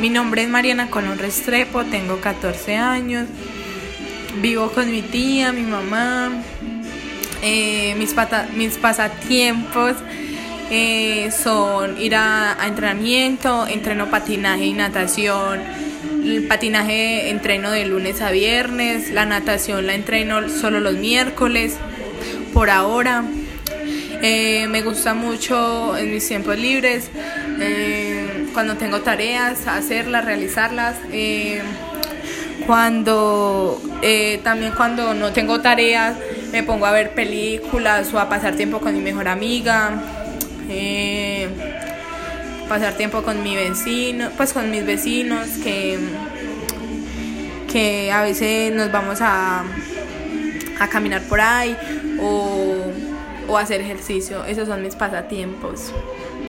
mi nombre es Mariana Colón Restrepo, tengo 14 años, vivo con mi tía, mi mamá, eh, mis, mis pasatiempos eh, son ir a, entrenamiento, entreno patinaje y natación. El patinaje entreno de lunes a viernes, la natación la entreno solo los miércoles, por ahora. Eh, me gusta mucho en mis tiempos libres, cuando tengo tareas, hacerlas, realizarlas. cuando también cuando no tengo tareas me pongo a ver películas o a pasar tiempo con mi mejor amiga eh, pasar tiempo con mi vecino, pues con mis vecinos, que, que a veces nos vamos a, a caminar por ahí o, o hacer ejercicio. Esos son mis pasatiempos.